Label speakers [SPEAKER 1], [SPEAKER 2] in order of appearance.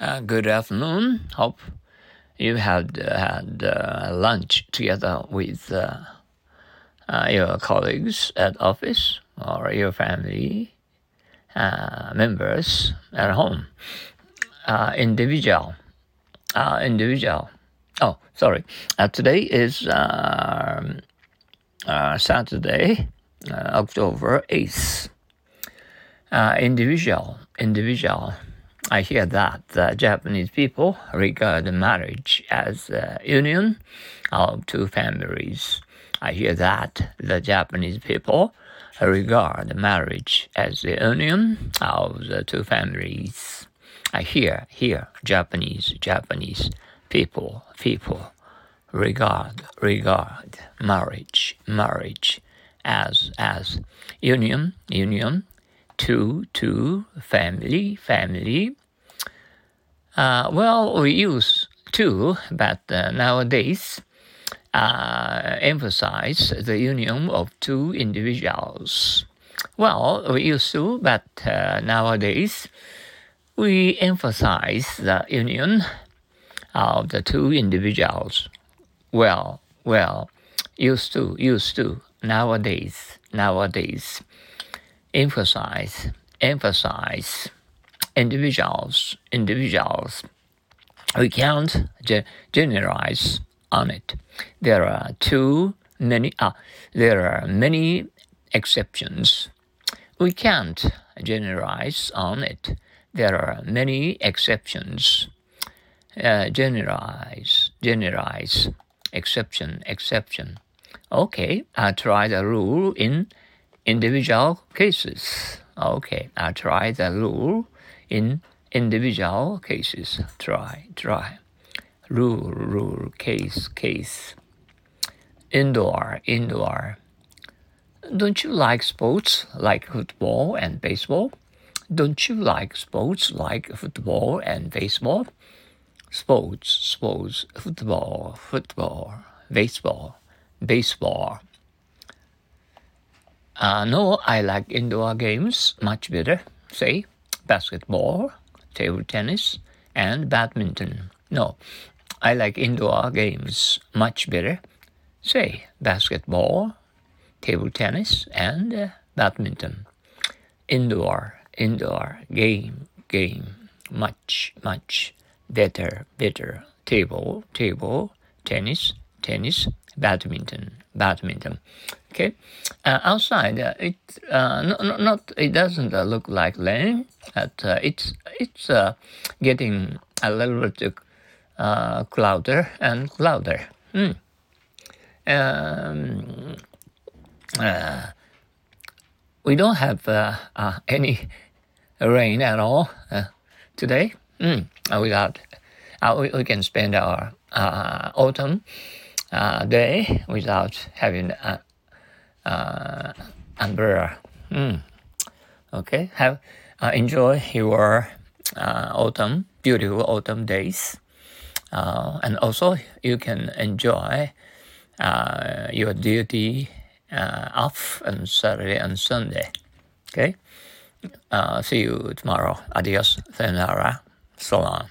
[SPEAKER 1] Uh, good afternoon. Hope you had uh, had uh, lunch together with uh, uh, your colleagues at office or your family uh, members at home. individual, individual. Oh, sorry. today is um, Saturday, October eighth. individual, individual. I hear that the Japanese people regard marriage as a union of two families. I hear that the Japanese people regard marriage as the union of the two families. I hear, hear Japanese, Japanese people, people regard, regard marriage, marriage as, as union, union, two, two, family, family, uh, well, we use two, but uh, nowadays uh, emphasize the union of two individuals. Well, we used to, but uh, nowadays we emphasize the union of the two individuals. Well, well, used to, used to, nowadays, nowadays, emphasize, emphasize individuals, individuals. We can't ge- generalize on it. There are too many. Uh, there are many exceptions. We can't generalize on it. There are many exceptions. Uh, generalize, generalize, exception, exception. Okay, I try the rule in individual cases. Okay, I try the rule in individual cases. Try, try. Rule, rule, case, case. Indoor, indoor. Don't you like sports like football and baseball? Don't you like sports like football and baseball? Sports, sports, football, football, baseball, baseball. Uh, no, I like indoor games much better. Say, basketball, table tennis, and badminton. No, I like indoor games much better. Say basketball, table tennis, and uh, badminton. Indoor, indoor game, game, much, much better, better. Table, table, tennis, tennis, badminton, badminton. Okay, uh, outside uh, it uh, not, not it doesn't uh, look like rain, but uh, it's it's uh, getting a little bit clouder and clouder. Mm. Um, we don't have any rain at all today. Mm. without, we, we can spend our autumn uh, day without having uh, umbrella. Mm. Okay, have uh, enjoy your uh, autumn, beautiful autumn days, uh, and also you can enjoy uh, your duty uh, off on Saturday and Sunday. Okay, see you tomorrow. Adios, sayonara, so long.